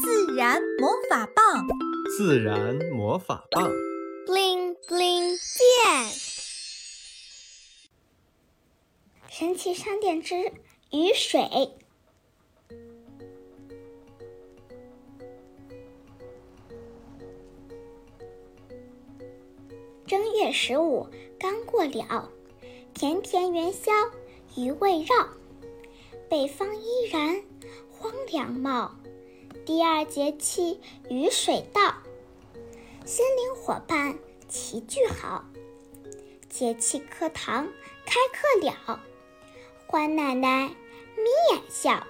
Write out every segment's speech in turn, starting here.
自然魔法棒，自然魔法棒，bling bling 变。神奇商店之雨水。正月十五刚过了，甜甜元宵余味绕，北方依然荒凉茂。第二节气雨水到，森林伙伴齐聚好，节气课堂开课了，欢奶奶眯眼笑。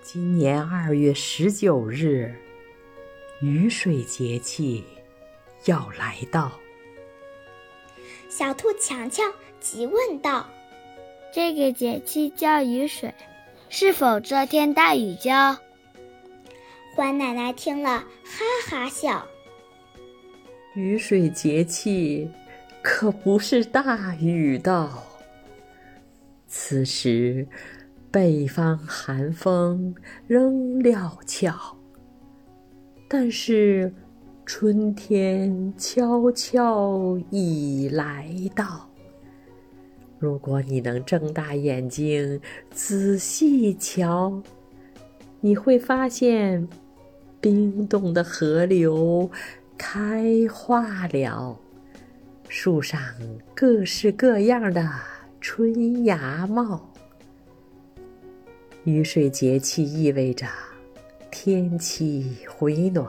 今年二月十九日，雨水节气要来到。小兔强强急问道：“这个节气叫雨水，是否遮天大雨浇？”欢奶奶听了，哈哈笑。雨水节气可不是大雨到。此时，北方寒风仍料峭，但是。春天悄悄已来到。如果你能睁大眼睛仔细瞧，你会发现冰冻的河流开化了，树上各式各样的春芽冒。雨水节气意味着天气回暖。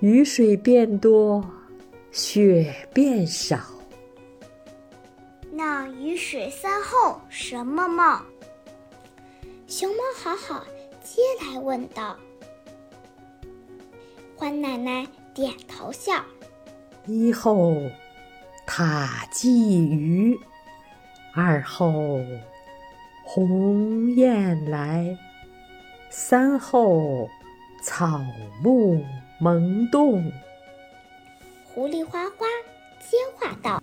雨水变多，雪变少。那雨水三后什么冒？熊猫好好接来问道。欢奶奶点头笑。一后塔鲫鱼，二后鸿雁来，三后草木。萌动，狐狸花花接话道：“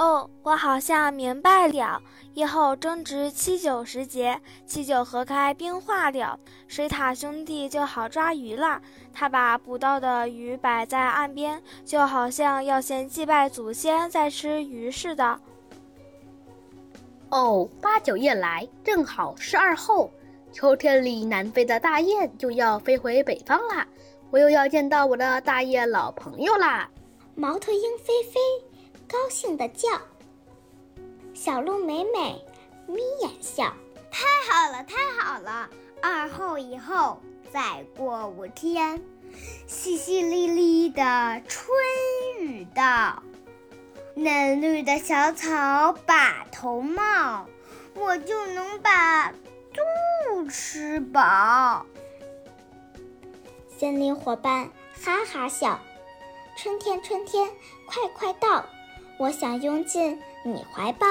哦，我好像明白了。以后正值七九时节，七九河开冰化了，水獭兄弟就好抓鱼了。他把捕到的鱼摆在岸边，就好像要先祭拜祖先再吃鱼似的。”哦，八九夜来，正好是二后，秋天里南飞的大雁就要飞回北方啦。我又要见到我的大雁老朋友啦！猫头鹰飞飞高兴地叫，小鹿美美眯眼笑。太好了，太好了！二后以后再过五天，淅淅沥沥的春雨到，嫩绿的小草把头冒，我就能把肚吃饱。森林伙伴哈哈笑，春天春天快快到，我想拥进你怀抱。